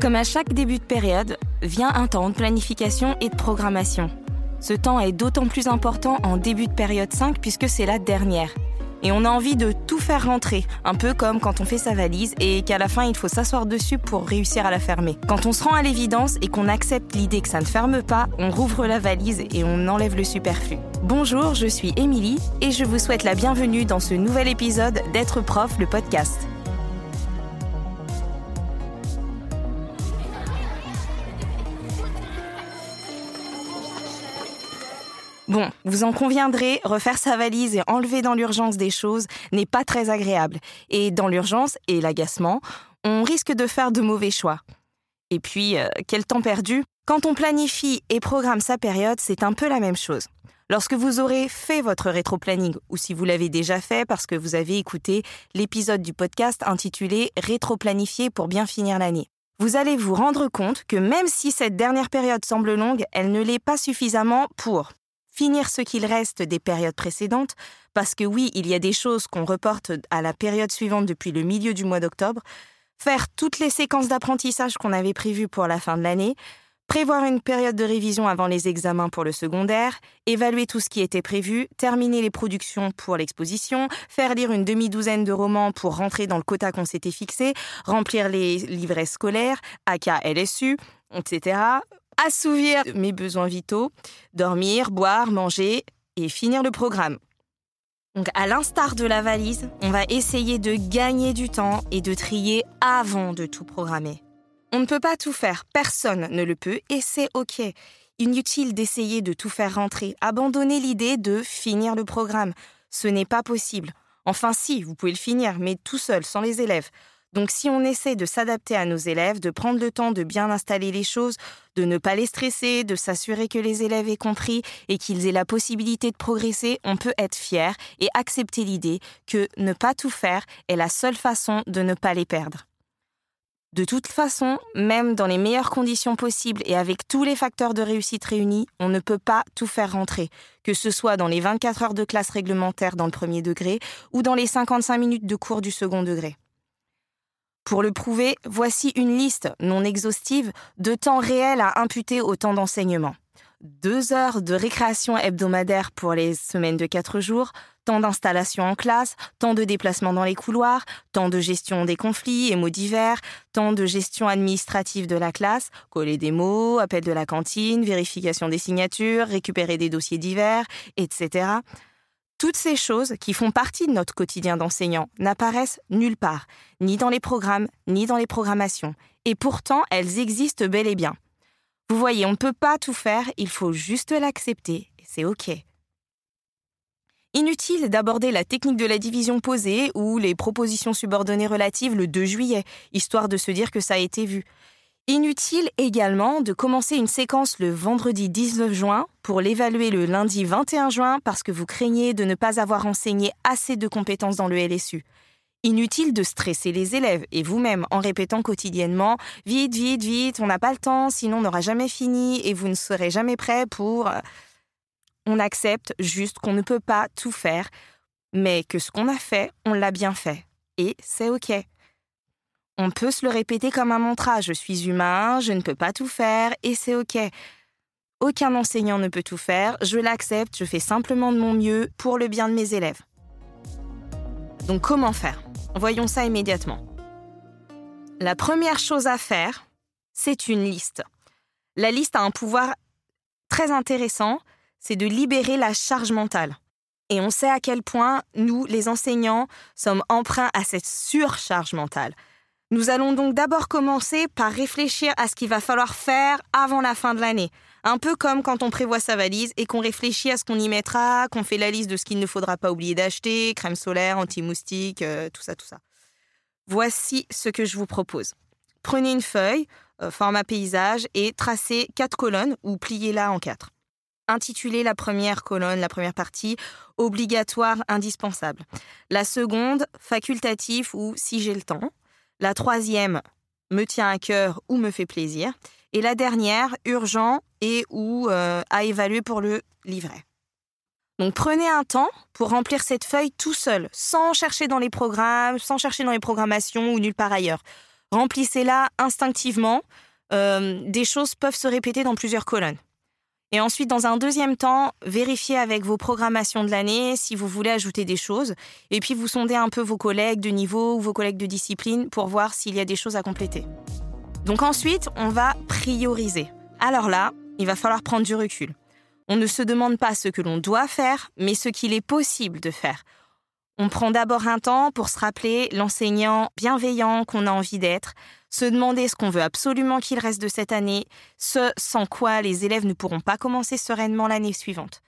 Comme à chaque début de période, vient un temps de planification et de programmation. Ce temps est d'autant plus important en début de période 5 puisque c'est la dernière. Et on a envie de tout faire rentrer, un peu comme quand on fait sa valise et qu'à la fin il faut s'asseoir dessus pour réussir à la fermer. Quand on se rend à l'évidence et qu'on accepte l'idée que ça ne ferme pas, on rouvre la valise et on enlève le superflu. Bonjour, je suis Émilie et je vous souhaite la bienvenue dans ce nouvel épisode d'être prof, le podcast. Bon, vous en conviendrez, refaire sa valise et enlever dans l'urgence des choses n'est pas très agréable. Et dans l'urgence et l'agacement, on risque de faire de mauvais choix. Et puis, euh, quel temps perdu Quand on planifie et programme sa période, c'est un peu la même chose. Lorsque vous aurez fait votre rétro-planning, ou si vous l'avez déjà fait parce que vous avez écouté l'épisode du podcast intitulé Rétro-planifier pour bien finir l'année, vous allez vous rendre compte que même si cette dernière période semble longue, elle ne l'est pas suffisamment pour finir ce qu'il reste des périodes précédentes, parce que oui, il y a des choses qu'on reporte à la période suivante depuis le milieu du mois d'octobre, faire toutes les séquences d'apprentissage qu'on avait prévues pour la fin de l'année, prévoir une période de révision avant les examens pour le secondaire, évaluer tout ce qui était prévu, terminer les productions pour l'exposition, faire lire une demi-douzaine de romans pour rentrer dans le quota qu'on s'était fixé, remplir les livrets scolaires, aka LSU, etc assouvir mes besoins vitaux, dormir, boire, manger et finir le programme. Donc à l'instar de la valise, on va essayer de gagner du temps et de trier avant de tout programmer. On ne peut pas tout faire, personne ne le peut et c'est OK. Inutile d'essayer de tout faire rentrer, abandonner l'idée de finir le programme. Ce n'est pas possible. Enfin si, vous pouvez le finir, mais tout seul, sans les élèves. Donc si on essaie de s'adapter à nos élèves, de prendre le temps de bien installer les choses, de ne pas les stresser, de s'assurer que les élèves aient compris et qu'ils aient la possibilité de progresser, on peut être fier et accepter l'idée que ne pas tout faire est la seule façon de ne pas les perdre. De toute façon, même dans les meilleures conditions possibles et avec tous les facteurs de réussite réunis, on ne peut pas tout faire rentrer, que ce soit dans les 24 heures de classe réglementaire dans le premier degré ou dans les 55 minutes de cours du second degré. Pour le prouver, voici une liste non exhaustive de temps réel à imputer au temps d'enseignement. Deux heures de récréation hebdomadaire pour les semaines de quatre jours, temps d'installation en classe, temps de déplacement dans les couloirs, temps de gestion des conflits et mots divers, temps de gestion administrative de la classe, coller des mots, appel de la cantine, vérification des signatures, récupérer des dossiers divers, etc. Toutes ces choses qui font partie de notre quotidien d'enseignant n'apparaissent nulle part, ni dans les programmes, ni dans les programmations. Et pourtant, elles existent bel et bien. Vous voyez, on ne peut pas tout faire, il faut juste l'accepter, c'est OK. Inutile d'aborder la technique de la division posée ou les propositions subordonnées relatives le 2 juillet, histoire de se dire que ça a été vu. Inutile également de commencer une séquence le vendredi 19 juin pour l'évaluer le lundi 21 juin parce que vous craignez de ne pas avoir enseigné assez de compétences dans le LSU. Inutile de stresser les élèves et vous-même en répétant quotidiennement Vite, vite, vite, on n'a pas le temps, sinon on n'aura jamais fini et vous ne serez jamais prêt pour... Euh, on accepte juste qu'on ne peut pas tout faire, mais que ce qu'on a fait, on l'a bien fait. Et c'est OK. On peut se le répéter comme un mantra, je suis humain, je ne peux pas tout faire, et c'est OK. Aucun enseignant ne peut tout faire, je l'accepte, je fais simplement de mon mieux pour le bien de mes élèves. Donc comment faire? Voyons ça immédiatement. La première chose à faire, c'est une liste. La liste a un pouvoir très intéressant, c'est de libérer la charge mentale. Et on sait à quel point nous, les enseignants, sommes emprunts à cette surcharge mentale. Nous allons donc d'abord commencer par réfléchir à ce qu'il va falloir faire avant la fin de l'année. Un peu comme quand on prévoit sa valise et qu'on réfléchit à ce qu'on y mettra, qu'on fait la liste de ce qu'il ne faudra pas oublier d'acheter, crème solaire, anti-moustique, euh, tout ça, tout ça. Voici ce que je vous propose. Prenez une feuille, euh, format paysage, et tracez quatre colonnes ou pliez-la en quatre. Intitulez la première colonne, la première partie, obligatoire, indispensable. La seconde, facultatif ou si j'ai le temps. La troisième me tient à cœur ou me fait plaisir. Et la dernière, urgent et ou euh, à évaluer pour le livret. Donc prenez un temps pour remplir cette feuille tout seul, sans chercher dans les programmes, sans chercher dans les programmations ou nulle part ailleurs. Remplissez-la instinctivement. Euh, des choses peuvent se répéter dans plusieurs colonnes. Et ensuite, dans un deuxième temps, vérifiez avec vos programmations de l'année si vous voulez ajouter des choses. Et puis, vous sondez un peu vos collègues de niveau ou vos collègues de discipline pour voir s'il y a des choses à compléter. Donc ensuite, on va prioriser. Alors là, il va falloir prendre du recul. On ne se demande pas ce que l'on doit faire, mais ce qu'il est possible de faire. On prend d'abord un temps pour se rappeler l'enseignant bienveillant qu'on a envie d'être, se demander ce qu'on veut absolument qu'il reste de cette année, ce sans quoi les élèves ne pourront pas commencer sereinement l'année suivante.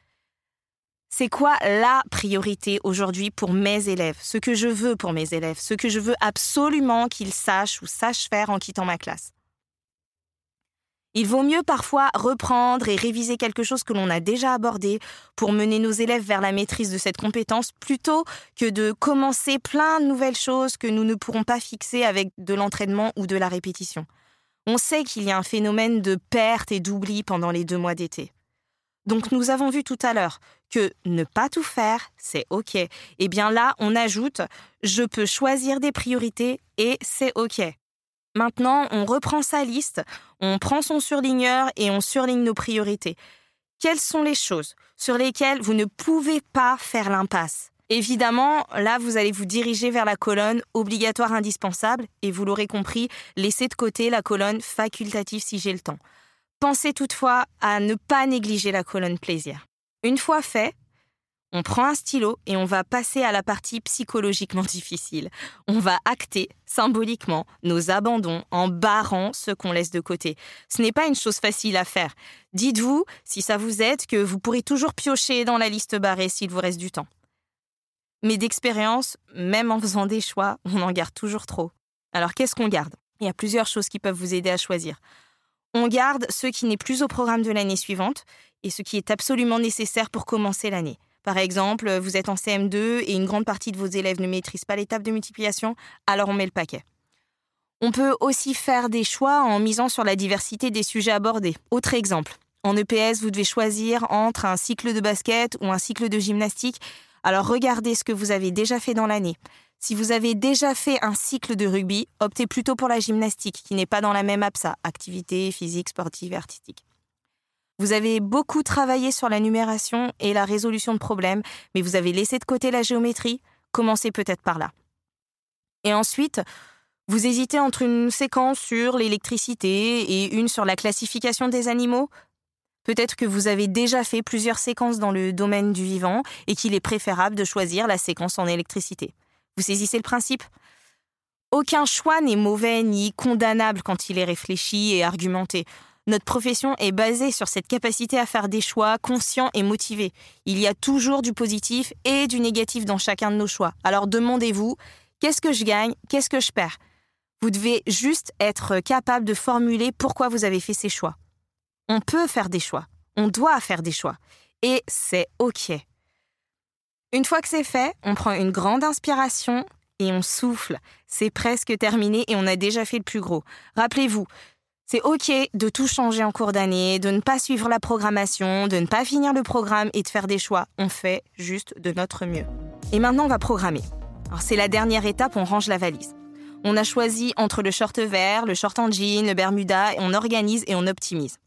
C'est quoi la priorité aujourd'hui pour mes élèves, ce que je veux pour mes élèves, ce que je veux absolument qu'ils sachent ou sachent faire en quittant ma classe? Il vaut mieux parfois reprendre et réviser quelque chose que l'on a déjà abordé pour mener nos élèves vers la maîtrise de cette compétence plutôt que de commencer plein de nouvelles choses que nous ne pourrons pas fixer avec de l'entraînement ou de la répétition. On sait qu'il y a un phénomène de perte et d'oubli pendant les deux mois d'été. Donc nous avons vu tout à l'heure que ne pas tout faire, c'est OK. Eh bien là, on ajoute je peux choisir des priorités et c'est OK. Maintenant, on reprend sa liste, on prend son surligneur et on surligne nos priorités. Quelles sont les choses sur lesquelles vous ne pouvez pas faire l'impasse? Évidemment, là, vous allez vous diriger vers la colonne obligatoire indispensable et vous l'aurez compris, laissez de côté la colonne facultative si j'ai le temps. Pensez toutefois à ne pas négliger la colonne plaisir. Une fois fait, on prend un stylo et on va passer à la partie psychologiquement difficile. On va acter symboliquement nos abandons en barrant ce qu'on laisse de côté. Ce n'est pas une chose facile à faire. Dites-vous, si ça vous aide, que vous pourrez toujours piocher dans la liste barrée s'il vous reste du temps. Mais d'expérience, même en faisant des choix, on en garde toujours trop. Alors qu'est-ce qu'on garde? Il y a plusieurs choses qui peuvent vous aider à choisir. On garde ce qui n'est plus au programme de l'année suivante et ce qui est absolument nécessaire pour commencer l'année. Par exemple, vous êtes en CM2 et une grande partie de vos élèves ne maîtrisent pas l'étape de multiplication, alors on met le paquet. On peut aussi faire des choix en misant sur la diversité des sujets abordés. Autre exemple, en EPS, vous devez choisir entre un cycle de basket ou un cycle de gymnastique. Alors regardez ce que vous avez déjà fait dans l'année. Si vous avez déjà fait un cycle de rugby, optez plutôt pour la gymnastique, qui n'est pas dans la même APSA, activité physique, sportive artistique. Vous avez beaucoup travaillé sur la numération et la résolution de problèmes, mais vous avez laissé de côté la géométrie. Commencez peut-être par là. Et ensuite, vous hésitez entre une séquence sur l'électricité et une sur la classification des animaux Peut-être que vous avez déjà fait plusieurs séquences dans le domaine du vivant et qu'il est préférable de choisir la séquence en électricité. Vous saisissez le principe? Aucun choix n'est mauvais ni condamnable quand il est réfléchi et argumenté. Notre profession est basée sur cette capacité à faire des choix conscients et motivés. Il y a toujours du positif et du négatif dans chacun de nos choix. Alors demandez-vous, qu'est-ce que je gagne Qu'est-ce que je perds? Vous devez juste être capable de formuler pourquoi vous avez fait ces choix. On peut faire des choix, on doit faire des choix, et c'est OK. Une fois que c'est fait, on prend une grande inspiration et on souffle. C'est presque terminé et on a déjà fait le plus gros. Rappelez-vous, c'est OK de tout changer en cours d'année, de ne pas suivre la programmation, de ne pas finir le programme et de faire des choix. On fait juste de notre mieux. Et maintenant, on va programmer. c'est la dernière étape, on range la valise. On a choisi entre le short vert, le short en jean, le bermuda, et on organise et on optimise.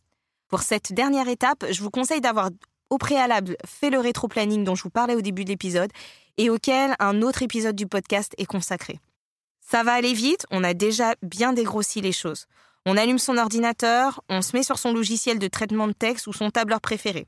Pour cette dernière étape, je vous conseille d'avoir au préalable fait le rétro-planning dont je vous parlais au début de l'épisode et auquel un autre épisode du podcast est consacré. Ça va aller vite, on a déjà bien dégrossi les choses. On allume son ordinateur, on se met sur son logiciel de traitement de texte ou son tableur préféré.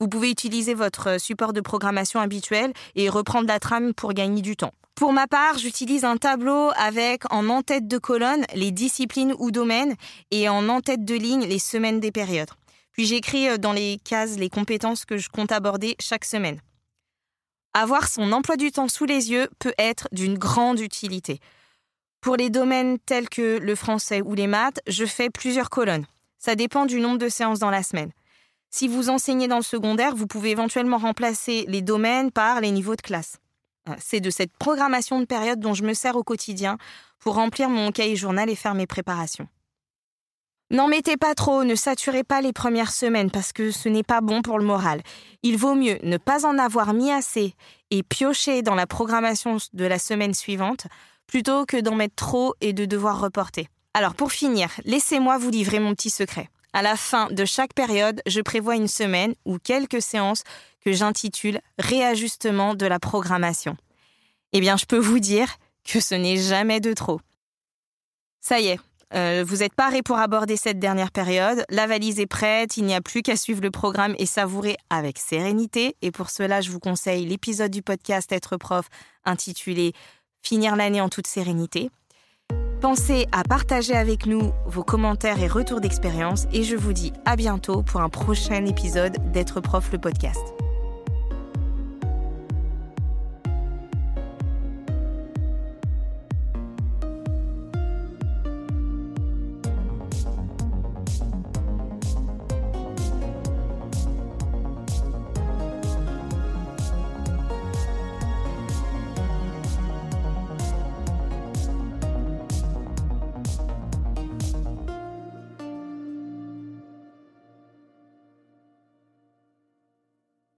Vous pouvez utiliser votre support de programmation habituel et reprendre la trame pour gagner du temps. Pour ma part, j'utilise un tableau avec en en-tête de colonne les disciplines ou domaines et en en-tête de ligne les semaines des périodes. Puis j'écris euh, dans les cases les compétences que je compte aborder chaque semaine. Avoir son emploi du temps sous les yeux peut être d'une grande utilité. Pour les domaines tels que le français ou les maths, je fais plusieurs colonnes. Ça dépend du nombre de séances dans la semaine. Si vous enseignez dans le secondaire, vous pouvez éventuellement remplacer les domaines par les niveaux de classe. Euh, c'est de cette programmation de période dont je me sers au quotidien pour remplir mon cahier journal et faire mes préparations. N'en mettez pas trop, ne saturez pas les premières semaines parce que ce n'est pas bon pour le moral. Il vaut mieux ne pas en avoir mis assez et piocher dans la programmation de la semaine suivante plutôt que d'en mettre trop et de devoir reporter. Alors pour finir, laissez-moi vous livrer mon petit secret. À la fin de chaque période, je prévois une semaine ou quelques séances que j'intitule Réajustement de la programmation. Eh bien, je peux vous dire que ce n'est jamais de trop. Ça y est, euh, vous êtes paré pour aborder cette dernière période. La valise est prête, il n'y a plus qu'à suivre le programme et savourer avec sérénité. Et pour cela, je vous conseille l'épisode du podcast Être prof intitulé Finir l'année en toute sérénité. Pensez à partager avec nous vos commentaires et retours d'expérience et je vous dis à bientôt pour un prochain épisode d'être prof le podcast.